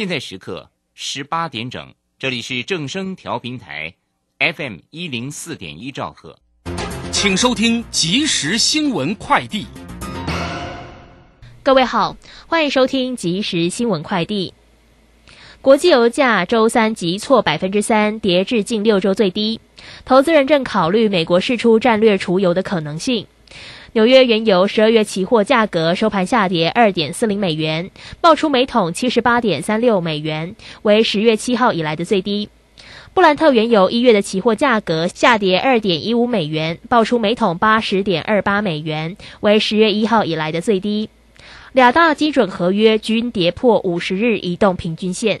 现在时刻十八点整，这里是正声调频台，FM 一零四点一兆赫，请收听即时新闻快递。各位好，欢迎收听即时新闻快递。国际油价周三急挫百分之三，跌至近六周最低。投资人正考虑美国释出战略储油的可能性。纽约原油十二月期货价格收盘下跌二点四零美元，报出每桶七十八点三六美元，为十月七号以来的最低。布兰特原油一月的期货价格下跌二点一五美元，报出每桶八十点二八美元，为十月一号以来的最低。两大基准合约均跌破五十日移动平均线。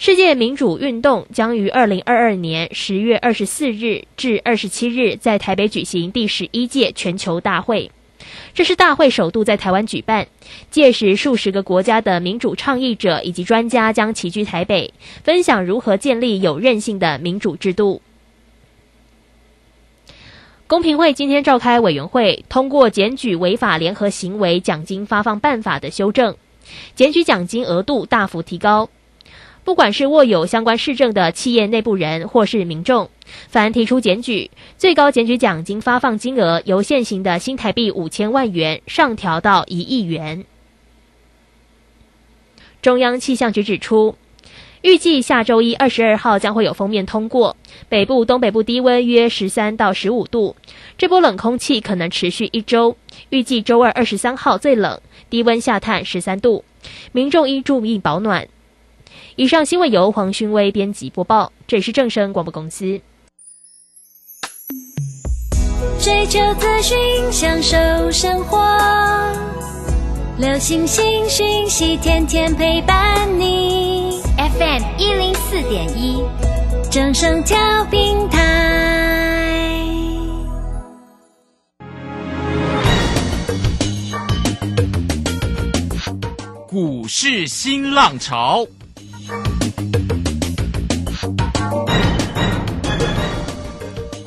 世界民主运动将于二零二二年十月二十四日至二十七日在台北举行第十一届全球大会，这是大会首度在台湾举办。届时，数十个国家的民主倡议者以及专家将齐聚台北，分享如何建立有韧性的民主制度。公平会今天召开委员会，通过检举违法联合行为奖金发放办法的修正，检举奖金额度大幅提高。不管是握有相关市政的企业内部人，或是民众，凡提出检举，最高检举奖金发放金额由现行的新台币五千万元上调到一亿元。中央气象局指出，预计下周一二十二号将会有封面通过，北部、东北部低温约十三到十五度，这波冷空气可能持续一周。预计周二二十三号最冷，低温下探十三度，民众应注意保暖。以上新闻由黄勋威编辑播报，这里是正声广播公司。追求资讯，享受生活，流星星讯息，天天陪伴你。FM 一零四点一，正声调频台。股市新浪潮。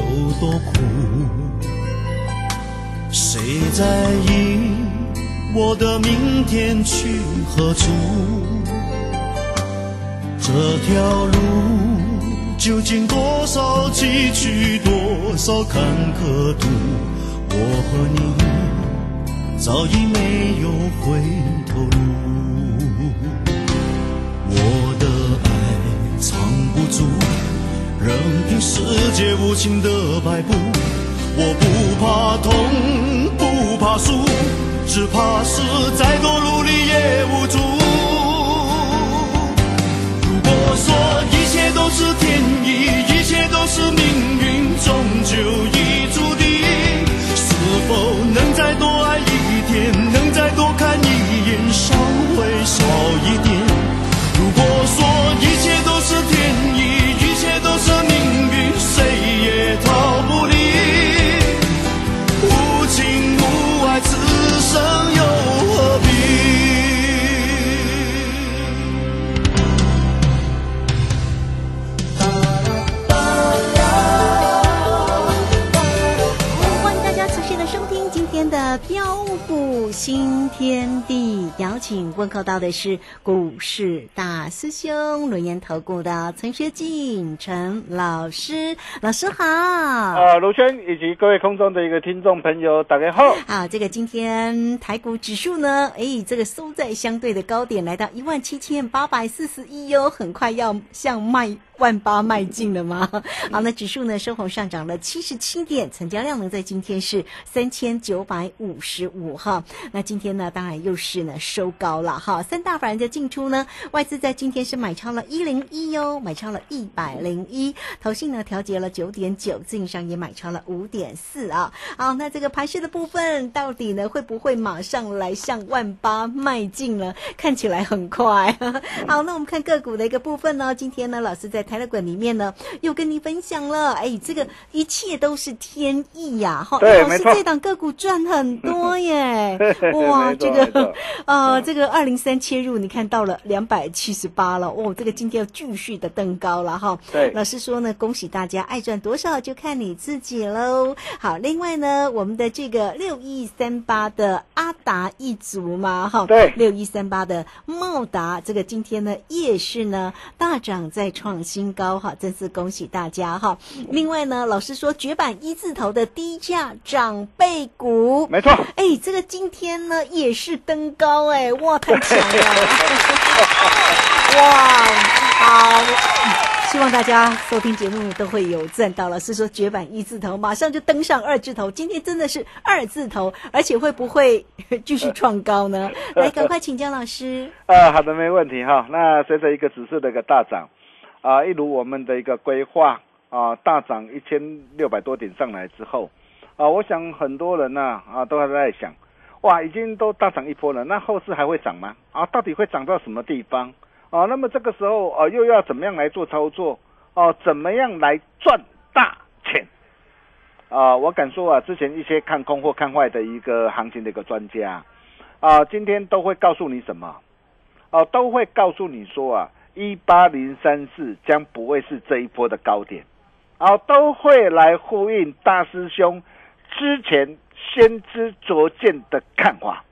有多苦？谁在意我的明天去何处？这条路究竟多少崎岖，多少坎坷途？我和你早已没有回头路。我的爱藏不住，任凭世界无情的摆布。我不怕痛，不怕输，只怕是再多努力也无助。如果说一切都是天意，一切都是命运，终究已注定。是否能再多爱一天，能再多看一眼，稍微少一点？如果说的标股新天地，邀请问候到的是股市大师兄轮研投顾的陈学进陈老师，老师好。啊，卢轩以及各位空中的一个听众朋友，大家好。啊，这个今天台股指数呢，哎，这个收在相对的高点，来到一万七千八百四十一哟，很快要向迈万八迈进了吗？好，那指数呢收红上涨了七十七点，成交量呢在今天是三千九百五十五哈。那今天呢，当然又是呢收高了哈。三大法人的进出呢，外资在今天是买超了一零一哟，买超了一百零一，投信呢调节了九点九，自营商也买超了五点四啊。好，那这个盘势的部分到底呢会不会马上来向万八迈进呢？看起来很快。好，那我们看个股的一个部分呢，今天呢老师在台乐馆里面呢又跟你分享了，哎，这个一切都是天意呀！哈，老师这档个股赚很多耶。哇，这个呃，这个二零三切入，你看到了两百七十八了，哦，这个今天要继续的登高了哈。对，老师说呢，恭喜大家，爱赚多少就看你自己喽。好，另外呢，我们的这个六一三八的阿达一族嘛，哈，对，六一三八的茂达，这个今天呢夜市呢大涨再创新高哈，真是恭喜大家哈。另外呢，老师说绝版一字头的低价长辈股，没错，哎，这个今天呢也是登高哎，哇，太强了！哇，好，希望大家收听节目都会有赚到。老师说绝版一字头，马上就登上二字头，今天真的是二字头，而且会不会继续创高呢？来，赶快请教老师。啊，好的，没问题哈。那随着一个指数的一个大涨，啊，一如我们的一个规划啊，大涨一千六百多点上来之后，啊，我想很多人呢啊都还在想。哇，已经都大涨一波了，那后市还会涨吗？啊，到底会涨到什么地方？啊，那么这个时候啊，又要怎么样来做操作？哦，怎么样来赚大钱？啊，我敢说啊，之前一些看空或看坏的一个行情的一个专家，啊，今天都会告诉你什么？哦，都会告诉你说啊，一八零三四将不会是这一波的高点，啊，都会来呼应大师兄之前。先知灼见的看法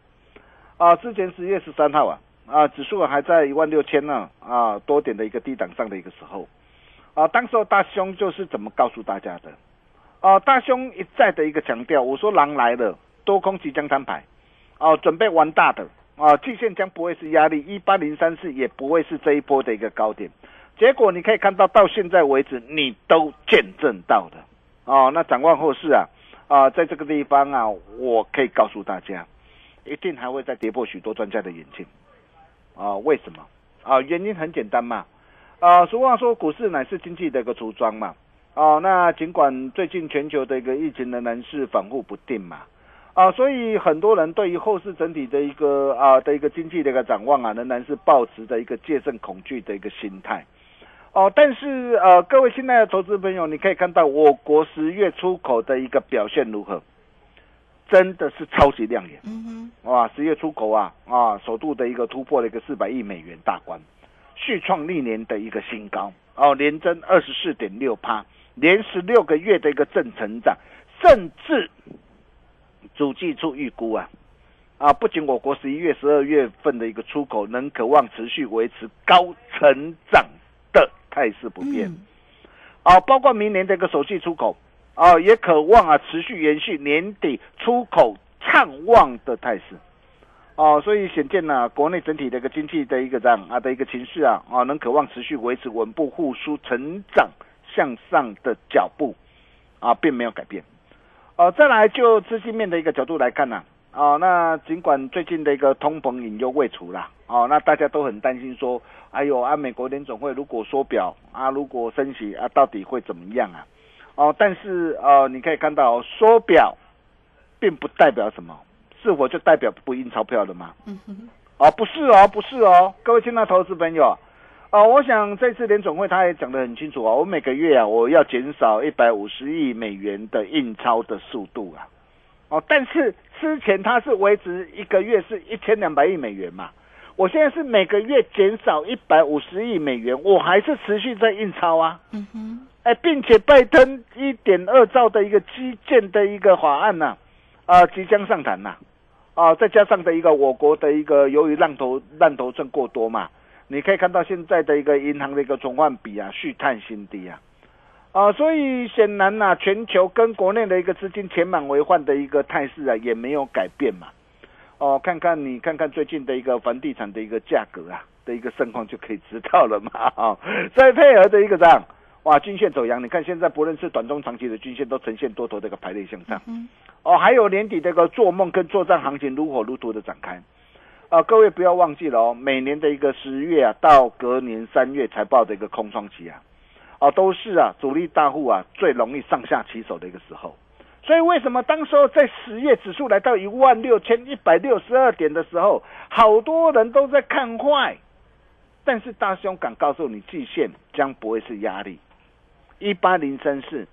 啊！之前十月十三号啊啊，指数还在一万六千呢啊多点的一个低档上的一个时候啊，当时候大兄就是怎么告诉大家的啊？大兄一再的一个强调，我说狼来了，多空即将摊牌啊，准备玩大的啊，季线将不会是压力，一八零三四也不会是这一波的一个高点。结果你可以看到，到现在为止，你都见证到的哦。那展望后市啊。啊，在这个地方啊，我可以告诉大家，一定还会再跌破许多专家的眼镜。啊，为什么？啊，原因很简单嘛。啊，俗话说，股市乃是经济的一个橱窗嘛。啊，那尽管最近全球的一个疫情仍然是反复不定嘛。啊，所以很多人对于后市整体的一个啊的一个经济的一个展望啊，仍然是保持着一个戒慎恐惧的一个心态。哦，但是呃，各位亲爱的投资朋友，你可以看到我国十月出口的一个表现如何？真的是超级亮眼。嗯哼，哇，十月出口啊啊，首度的一个突破了一个四百亿美元大关，续创历年的一个新高。哦，连增二十四点六趴，连十六个月的一个正成长，甚至主计处预估啊啊，不仅我国十一月、十二月份的一个出口能渴望持续维持高成长。态势不变，啊，包括明年的一个首季出口，啊，也渴望啊持续延续年底出口畅旺的态势，哦，所以显见呢，国内整体的一个经济的一个这样啊的一个情绪啊，啊，能渴望持续维持稳步复苏、成长向上的脚步，啊，并没有改变，哦，再来就资金面的一个角度来看呢。哦，那尽管最近的一个通膨隐忧未除啦，哦，那大家都很担心说，哎呦，啊，美国联总会如果缩表啊，如果升息啊，到底会怎么样啊？哦，但是呃，你可以看到缩表，并不代表什么，是否就代表不印钞票了吗？嗯哼，哦，不是哦，不是哦，各位亲爱的投资朋友，哦，我想这次联总会他也讲得很清楚啊，我每个月啊，我要减少一百五十亿美元的印钞的速度啊。哦，但是之前它是维持一个月是一千两百亿美元嘛，我现在是每个月减少一百五十亿美元，我还是持续在印钞啊。嗯哼，哎，并且拜登一点二兆的一个基建的一个法案呐，啊，即将上谈呐，啊，再加上的一个我国的一个由于浪头浪头症过多嘛，你可以看到现在的一个银行的一个存换比啊续探新低啊，啊，所以显然呐、全球跟国内的一个资金填满为患的一个态势啊也没有改变嘛。哦，看看你看看最近的一个房地产的一个价格啊的一个盛况就可以知道了嘛。哦，再配合的一个这样，哇，均线走阳，你看现在不论是短中长期的均线都呈现多头的一个排列向上。哦，还有年底这个做梦跟作战行情如火如荼的展开。啊，各位不要忘记了哦，每年的一个十月啊，到隔年三月财报的一个空窗期啊，哦，都是啊主力大户啊最容易上下其手的一个时候。所以为什么当时候在十月指数来到一万六千一百六十二点的时候，好多人都在看坏，但是大兄敢告诉你，季线将不会是压力，一八零三四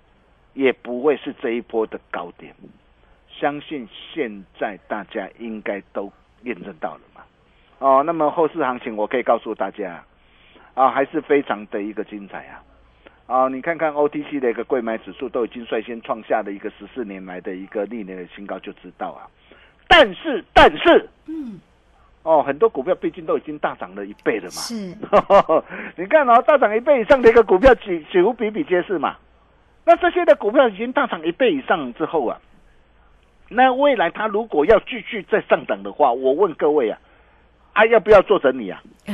也不会是这一波的高点。相信现在大家应该都验证到了嘛？哦，那么后市行情我可以告诉大家，啊，还是非常的一个精彩啊！啊，你看看 OTC 的一个贵买指数都已经率先创下了一个十四年来的一个历年的新高，就知道啊。但是，但是，嗯，哦，很多股票毕竟都已经大涨了一倍了嘛。是，你看哦，大涨一倍以上的一个股票几几乎比比皆是嘛。那这些的股票已经大涨一倍以上之后啊，那未来它如果要继续再上涨的话，我问各位啊，啊要不要做整理啊？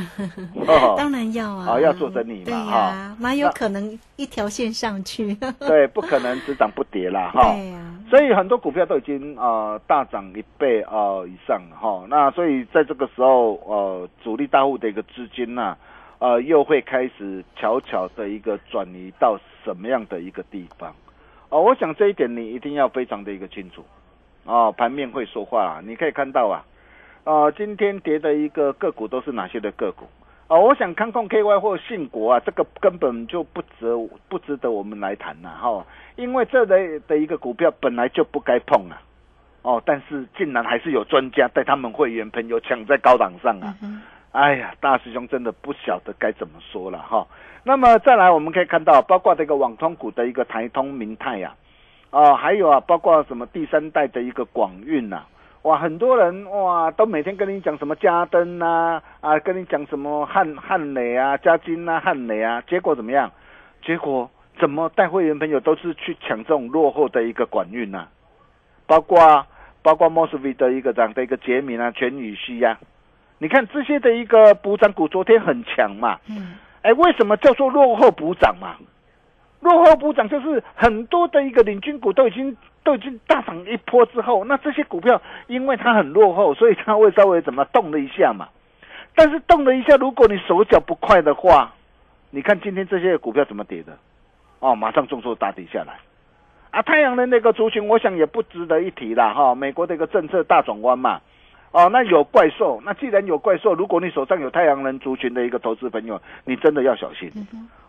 哦当然要啊，哦要做整理嘛对呀、哈哪有可能一条线上去？对，不可能只涨不跌啦哈。对呀、所以很多股票都已经呃大涨一倍呃以上了哈，那所以在这个时候呃主力大户的一个资金呐、呃又会开始悄悄的一个转移到什么样的一个地方？哦，我想这一点你一定要非常的一个清楚哦，盘面会说话、你可以看到啊，呃今天跌的一个个股都是哪些的个股？哦，我想康控 KY 或信国啊，这个根本就不值不值得我们来谈呐、哈、因为这类的一个股票本来就不该碰啊，哦，但是竟然还是有专家带他们会员朋友抢在高档上啊，哎呀，大师兄真的不晓得该怎么说了哈。那么再来，我们可以看到，包括这个网通股的一个台通、明泰呀、啊，还有啊，包括什么第三代的一个广运呐、哇，很多人哇都每天跟你讲什么加登呐，啊，跟你讲什么汉汉磊啊、加金啊、汉磊啊，结果怎么样？结果怎么带会员朋友都是去抢这种落后的一个管运呐、包括包括 Mosby 的一个这样的一个杰米啊、全宇熙呀、你看这些的一个补涨股昨天很强嘛，嗯，哎，为什么叫做落后补涨嘛？落后补涨就是很多的一个领军股都已经都已经大涨一波之后，那这些股票因为它很落后，所以它会稍微怎么动了一下嘛。但是动了一下，如果你手脚不快的话，你看今天这些股票怎么跌的？哦，马上重挫大跌下来。啊，太阳能那个族群，我想也不值得一提啦哈。美国的一个政策大转弯嘛，哦，那有怪兽，那既然有怪兽，如果你手上有太阳能族群的一个投资朋友，你真的要小心。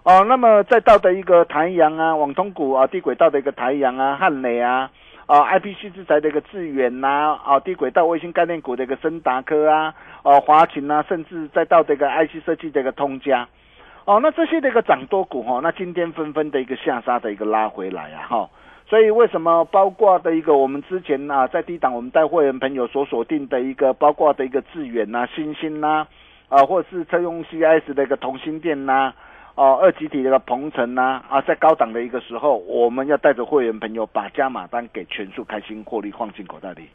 哦，那么再到的一个台阳啊，网通股啊，低轨道的一个台阳啊，汉磊啊，啊，IPC 制裁的一个致远呐，啊，低轨道卫星概念股的一个森达科啊，哦、华勤啊，甚至再到这个 IC 设计的一个通家，哦，那这些的一个涨多股哈、哦，那今天纷纷的一个下杀的一个拉回来啊，哈、所以为什么包括的一个我们之前啊在低档我们带会员朋友所锁定的一个包括的一个致远呐、新兴呐、啊，或者是车用 CIS 的一个同心店呐、哦，二级体的一个鹏程呐、啊，在高档的一个时候，我们要带着会员朋友把加码单给全数开心获利放进口袋里。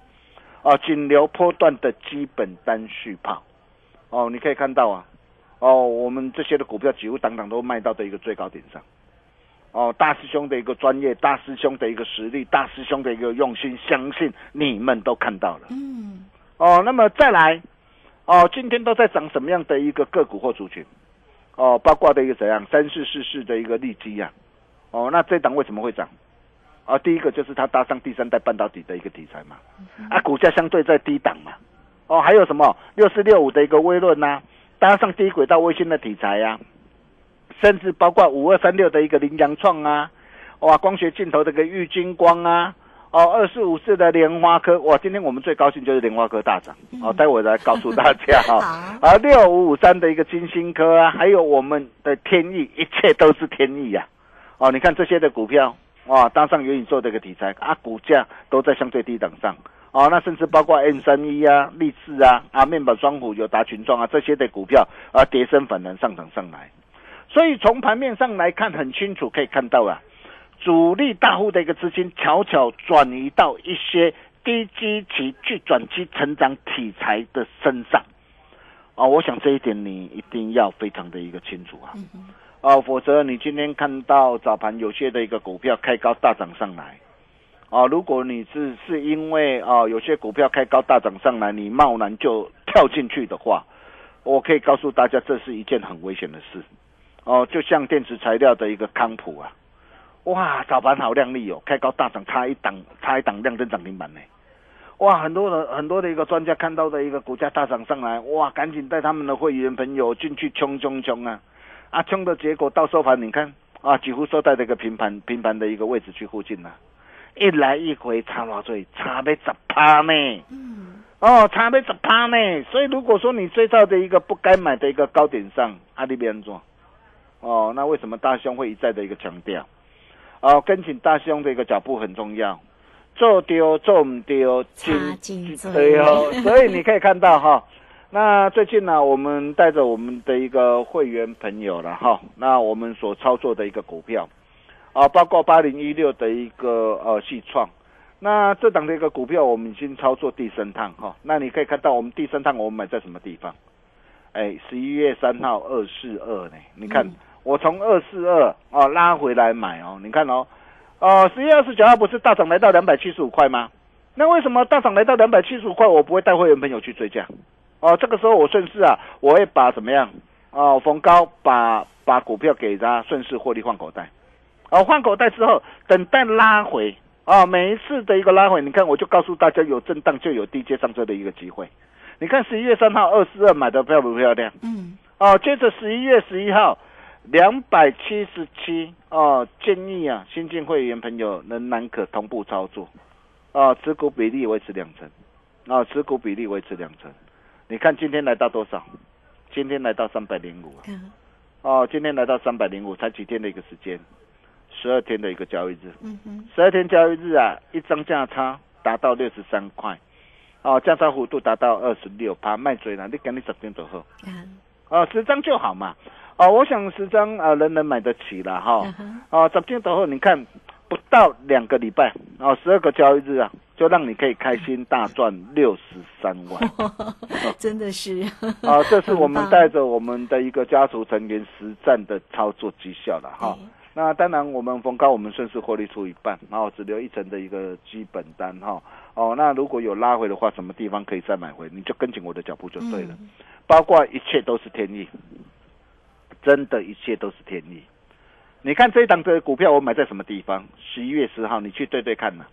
啊，仅留波段的基本单续炮。哦，你可以看到啊，哦，我们这些的股票几乎档档都卖到的一个最高点上。哦，大师兄的一个专业，大师兄的一个实力，大师兄的一个用心，相信你们都看到了。嗯，哦，那么再来，哦，今天都在涨什么样的一个个股或族群？哦，包括的一个怎样三四四四的一个利基呀、哦，那这档为什么会涨？啊，第一个就是它搭上第三代半导体的一个题材嘛，啊，股价相对在低档嘛。哦，还有什么六四六五的一个微论呐，搭上低轨道卫星的题材呀、甚至包括五二三六的一个羚羊创啊，哇，光学镜头的一个玉金光啊，哦，二四五四的莲花科，哇，今天我们最高兴就是莲花科大涨，哦，待会来告诉大家 哈、好。啊，六五五三的一个金星科啊，还有我们的天意，一切都是天意呀、啊，哦，你看这些的股票，哇，搭上元宇宙的一个题材啊，股价都在相对低档上，哦，那甚至包括 N 三一啊、立志啊、啊面板双虎、友达群创啊这些的股票啊，跌升反弹上涨上来。所以从盘面上来看，很清楚可以看到啊，主力大户的一个资金悄悄转移到一些低基期、去转机成长题材的身上。啊，我想这一点你一定要非常的一个清楚啊。啊，否则你今天看到早盘有些的一个股票开高大涨上来，啊，如果你是是因为啊有些股票开高大涨上来，你贸然就跳进去的话，我可以告诉大家，这是一件很危险的事。哦，就像电池材料的一个康普啊，哇，早盘好亮丽哦，开高大涨，差一档，差一档亮灯涨停板呢。哇，很多人很多的一个专家看到的一个股价大涨上来，哇，赶紧带他们的会员朋友进去冲冲冲啊！啊，冲的结果到收盘，你看啊，几乎收在这个平盘平盘的一个位置去附近了，一来一回差多少？差被十趴呢。嗯。哦，差被十趴呢。所以如果说你追到的一个不该买的一个高点上，阿里边做。哦，那为什么大兄会一再的一个强调？哦，跟紧大兄的一个脚步很重要，做丢做唔丢，金对哦。所以你可以看到哈，那最近呢，我们带着我们的一个会员朋友了哈，那我们所操作的一个股票啊，包括八零一六的一个呃细创，那这档的一个股票我们已经操作第三趟哈，那你可以看到我们第三趟我们买在什么地方？哎，十一月三号二四二呢，你看。我从二四二哦拉回来买哦，你看哦，哦十月二十九号不是大涨来到两百七十五块吗？那为什么大涨来到两百七十五块，我不会带会员朋友去追价？哦，这个时候我顺势啊，我会把怎么样？哦，逢高把把股票给他顺势获利换口袋。哦，换口袋之后，等待拉回啊，每一次的一个拉回，你看我就告诉大家，有震荡就有低阶上车的一个机会。你看十一月三号二四二买的漂不漂亮？嗯。哦，接着十一月十一号。两百七十七哦，建议啊，新进会员朋友仍然可同步操作，啊，持股比例维持两成，啊，持股比例维持两成。你看今天来到多少？今天来到三百零五啊，哦，今天来到三百零五，才几天的一个时间，十二天的一个交易日，嗯哼，十二天交易日啊，一张价差达到六十三块，哦，价差幅度达到二十六，趴卖追了，你赶紧十天走后，啊，十张就好嘛。哦，我想十张啊，人人买得起了哈。哦，十天之后，你看不到两个礼拜，哦，十二个交易日啊，就让你可以开心大赚六十三万，真的是。啊，这是我们带着我们的一个家族成员实战的操作绩效了哈。那当然，我们逢高我们顺势获利出一半，然后只留一层的一个基本单哈。哦，那如果有拉回的话，什么地方可以再买回，你就跟紧我的脚步就对了。包括一切都是天意。真的，一切都是天意。你看这一档的股票，我买在什么地方？十一月四号，你去对对看呢？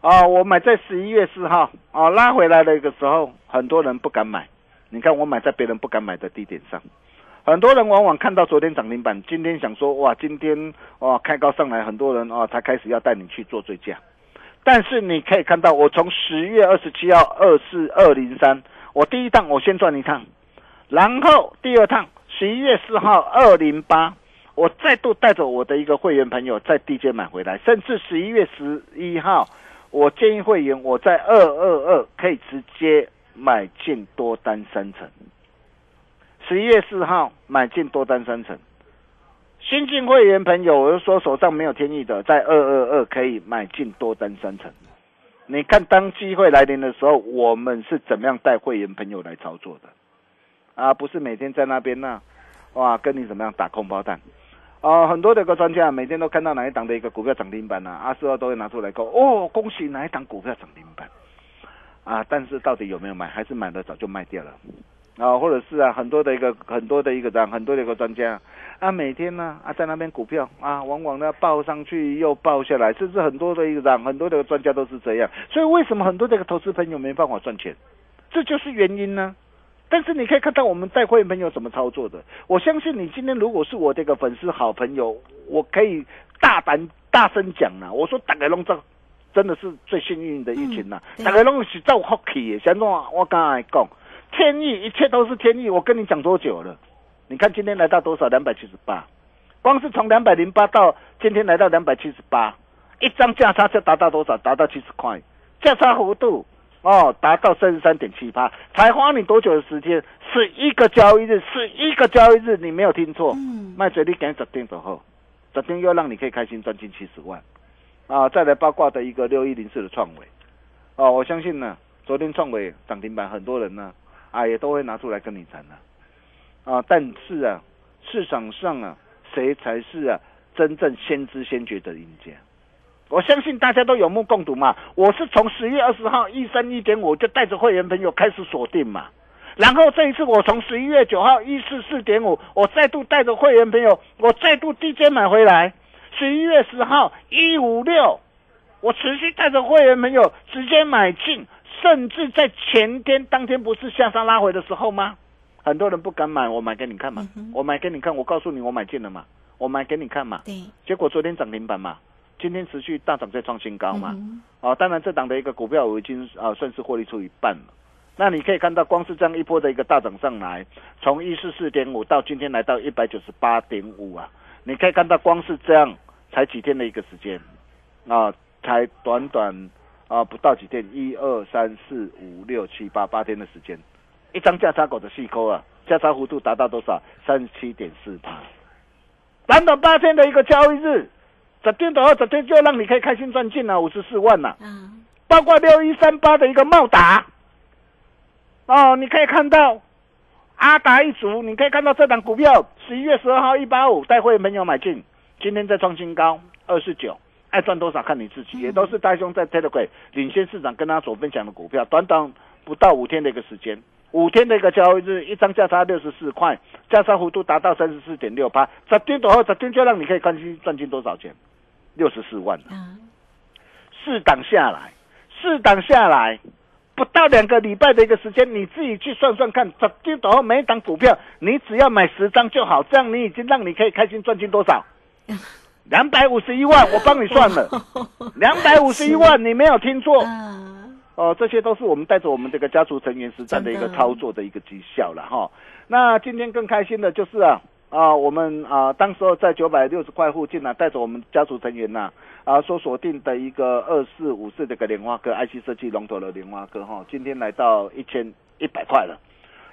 啊，我买在十一月四号啊，拉回来的一个时候，很多人不敢买。你看我买在别人不敢买的低点上，很多人往往看到昨天涨停板，今天想说哇，今天哇开高上来，很多人啊才开始要带你去做追加。但是你可以看到，我从十月二十七号二四二零三，我第一趟我先赚一趟，然后第二趟。十一月四号二零八，我再度带着我的一个会员朋友在 D J 买回来，甚至十一月十一号，我建议会员我在二二二可以直接买进多单三成。十一月四号买进多单三成，新进会员朋友，我就说手上没有天意的，在二二二可以买进多单三成。你看当机会来临的时候，我们是怎么样带会员朋友来操作的？啊，不是每天在那边呢，哇，跟你怎么样打空包弹？哦，很多的一个专家每天都看到哪一档的一个股票涨停板呢？阿四二都会拿出来讲，哦，恭喜哪一档股票涨停板啊！但是到底有没有买？还是买的早就卖掉了？啊，或者是啊，很多的一个很多的一个样，很多的一个专家啊，每天呢啊在那边股票啊，往往呢报上去又报下来，甚至很多的一个样，很多的专家都是这样。所以为什么很多这个投资朋友没办法赚钱？这就是原因呢。但是你可以看到我们带会员朋友怎么操作的。我相信你今天如果是我这个粉丝好朋友，我可以大胆大声讲了。我说大概弄这真的是最幸运的一群呐。大概龙是造福气的，像我我刚才讲，天意一切都是天意。我跟你讲多久了？你看今天来到多少？两百七十八。光是从两百零八到今天来到两百七十八，一张价差就达到多少？达到七十块，价差幅度哦，达到三十三点七八，才花你多久的时间？是一个交易日，是一个交易日，你没有听错。嗯，卖嘴你赶十点走后，昨天又让你可以开心赚进七十万，啊，再来八卦的一个六一零四的创维，哦，我相信呢，昨天创维涨停板，很多人呢，啊，也都会拿出来跟你谈的，啊，但是啊，市场上啊，谁才是啊真正先知先觉的赢家？我相信大家都有目共睹嘛。我是从十月二十号一三一点五就带着会员朋友开始锁定嘛，然后这一次我从十一月九号一四四点五，我再度带着会员朋友，我再度低阶买回来。十一月十号一五六，我持续带着会员朋友直接买进，甚至在前天当天不是向上拉回的时候吗？很多人不敢买，我买给你看嘛，我买给你看，我告诉你我买进了嘛，我买给你看嘛。对，结果昨天涨停板嘛，今天持续大涨再创新高嘛。嗯哦，当然这档的一个股票我已经啊算是获利出一半了。那你可以看到，光是这样一波的一个大涨上来，从一四四点五到今天来到一百九十八点五啊，你可以看到光是这样才几天的一个时间啊，才短短啊不到几天，一二三四五六七八八天的时间，一张价差狗的细抠啊，价差幅度达到多少？三十七点四八，短短八天的一个交易日，十天到二十天就让你可以开心赚进了五十四万了、啊，包括六一三八的一个茂达，哦，你可以看到阿达一族，你可以看到这档股票十一月十二号一八五带会员朋友买进，今天再创新高二十九，爱赚多少看你自己，也都是大兄在 Telegram 领先市场跟他所分享的股票，短短不到五天的一个时间。五天的一个交易日，一张价差六十四块，价差幅度达到三十四点六八，十天左后，十天就让你可以看心赚进多少钱，六十四万。啊，四档下来，四档下来，不到两个礼拜的一个时间，你自己去算算看，十天左后每一档股票，你只要买十张就好，这样你已经让你可以开心赚进多少？两百五十一万，我帮你算了，两百五十一万，你没有听错。啊，哦，这些都是我们带着我们这个家族成员实战的一个操作的一个绩效了哈。那今天更开心的就是啊啊，我们啊当时候在九百六十块附近呢、带着我们家族成员呐啊所锁定的一个二四五四这个莲花哥 IC 设计龙头的莲花哥哈，今天来到一千一百块了。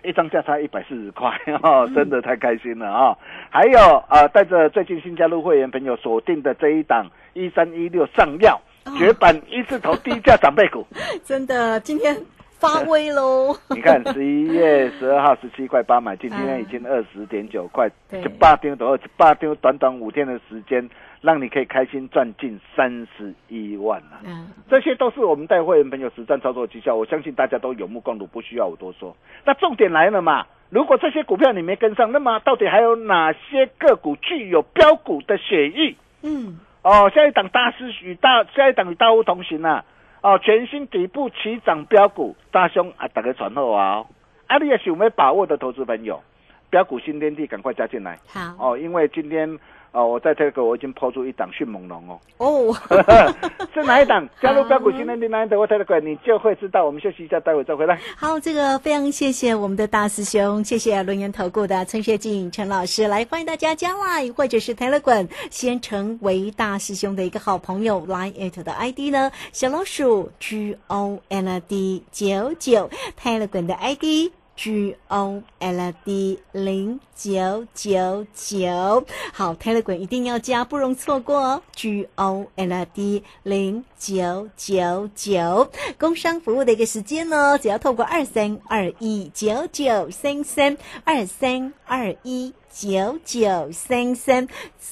一张价差一百四十块，哈、真的太开心了啊！还有啊，带着最近新加入会员朋友锁定的这一档一三一六上药绝版一字头低价长辈股，真的，今天发威喽！你看十一月十二号十七块八买进，今天已经二十点九块，对就八丢多少？八丢短短五天的时间，让你可以开心赚近三十一万啊！嗯，这些都是我们带会员朋友实战操作的绩效，我相信大家都有目共睹，不需要我多说。那重点来了嘛，如果这些股票你没跟上，那么到底还有哪些个股具有标股的血意？嗯，哦，下一档大师与大下一档与大物同行啊！哦，全新底部起涨标股，大兄啊，大家传后啊！哦，啊，你也是有没有把握的投资朋友，标股新天地赶快加进来好哦，因为今天哦，我在这个我已经抛出一档迅猛龙哦，哦，是哪一档？加入标股新天地那一档，我 Telegram 你就会知道。我们休息一下，待会再回来。好，这个非常谢谢我们的大师兄，谢谢轮研投顾的陈学进陈老师，来欢迎大家加 Line 或者是 Telegram，先成为大师兄的一个好朋友，Line at 的 ID 呢，小老鼠 G O N D 九九，Telegram 的 ID。G O L D 零九九九，好台乐馆一定要加，不容错过哦。G O L D 零九九九，工商服务的一个时间呢，只要透过二三二一九九三三二三二一。九九三三，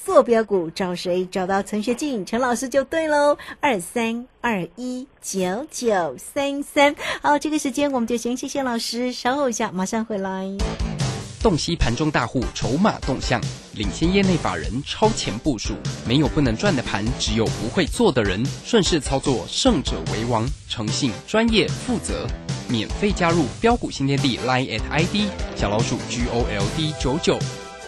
坐标股找谁？找到陈学进陈老师就对喽。二三二一九九三三，好，这个时间我们就先谢谢老师，稍后一下马上回来。洞悉盘中大户筹码动向，领先业内法人超前部署。没有不能赚的盘，只有不会做的人。顺势操作，胜者为王。诚信、专业、负责，免费加入标股新天地 Line at ID 小老鼠 G O L D 九九。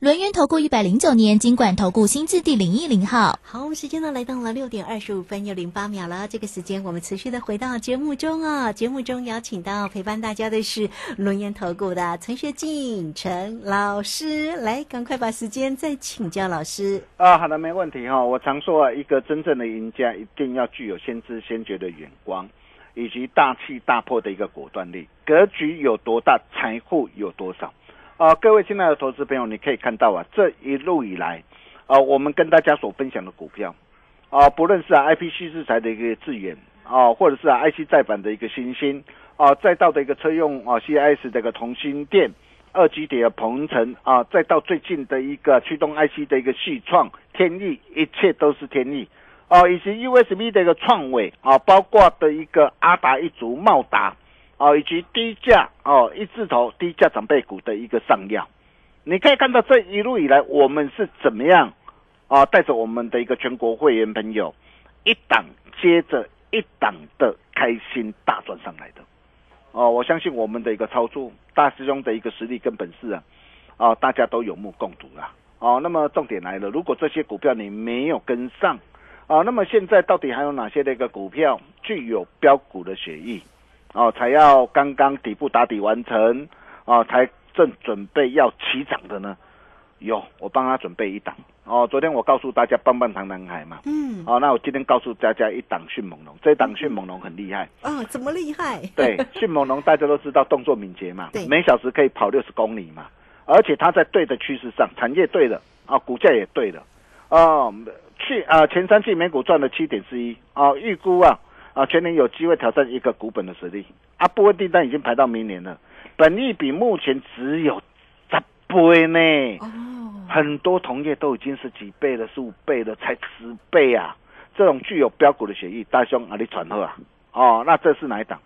轮源投顾一百零九年金管投顾新字第零一零号。好，时间呢来到了六点二十五分又零八秒了。这个时间我们持续的回到节目中啊，节目中邀请到陪伴大家的是轮源投顾的陈学进陈老师，来赶快把时间再请教老师。啊，好的，没问题哈、我常说啊，一个真正的赢家一定要具有先知先觉的眼光，以及大气大破的一个果断力。格局有多大，财富有多少。啊，各位亲爱的投资朋友，你可以看到啊，这一路以来，啊，我们跟大家所分享的股票，啊，不论是 IPC 制裁的一个智远，啊，或者是啊 IC 再版的一个新兴，啊，再到的一个车用啊 CIS 的一个同心电。二级碟的鹏程啊，再到最近的一个驱动 IC 的一个细创天翼，一切都是天翼哦、以及 USB 的一个创伟啊，包括的一个阿达一族、茂达哦、以及低价哦一字头低价长辈股的一个上药，你可以看到这一路以来我们是怎么样啊，带着我们的一个全国会员朋友一档接着一档的开心大赚上来的。哦，我相信我们的一个操作，大师兄的一个实力跟本事啊，啊，大家都有目共睹啦。哦，那么重点来了，如果这些股票你没有跟上，啊，那么现在到底还有哪些的一个股票具有标股的血液？哦，才要刚刚底部打底完成，哦，才正准备要起涨的呢？有，我帮他准备一档。哦，昨天我告诉大家棒棒糖男孩嘛，嗯，哦，那我今天告诉大家一档迅猛龙，这一档迅猛龙很厉害。哦，怎么厉害？对，迅猛龙大家都知道动作敏捷嘛对，每小时可以跑六十公里嘛，而且它在对的趋势上，产业对了啊，股价也对了，哦，去啊前三季每股赚了七点四一哦，预估啊啊全年有机会挑战一个股本的实力啊，部分订单已经排到明年了，本益比目前只有十倍呢。哦，很多同业都已经是几倍了，十五倍了，才十倍啊！这种具有标股的协议，大兄啊，你传后啊！哦，那这是哪一档？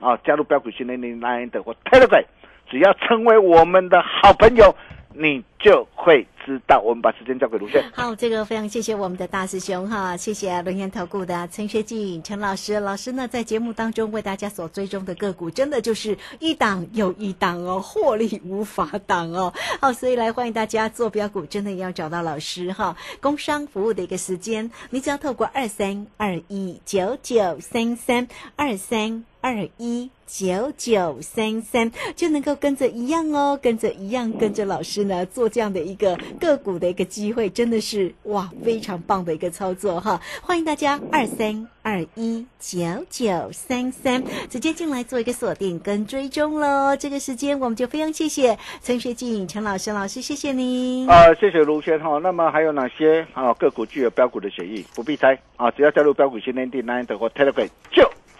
哦，加入标股训练营 Line 的或 Telegram，只要成为我们的好朋友，你就会知道。我们把时间交给卢炫。好，这个非常谢谢我们的大师兄哈，谢谢轮研投顾的陈学进陈老师，老师呢在节目当中为大家所追踪的个股，真的就是一档又一档哦，获利无法挡哦。好，所以来欢迎大家做标股，真的要找到老师哈。工商服务的一个时间，你只要透过二三二一九九三三二三。二一九九三三就能够跟着一样哦，跟着一样，跟着老师呢做这样的一个个股的一个机会，真的是哇非常棒的一个操作哈！欢迎大家二三二一九九三三直接进来做一个锁定跟追踪喽。这个时间我们就非常谢谢陈学静陈老师老师，谢谢您。呃，谢谢卢轩哈。那么还有哪些啊个股具有标股的协议？不必猜啊，只要加入标股训练营 Line 的或 Telegram 就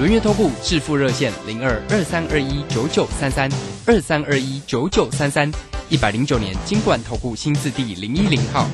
轮月投顾致富热线零二二三二一九九三三二三二一九九三三，一百零九年金管投顾新字第零一零号。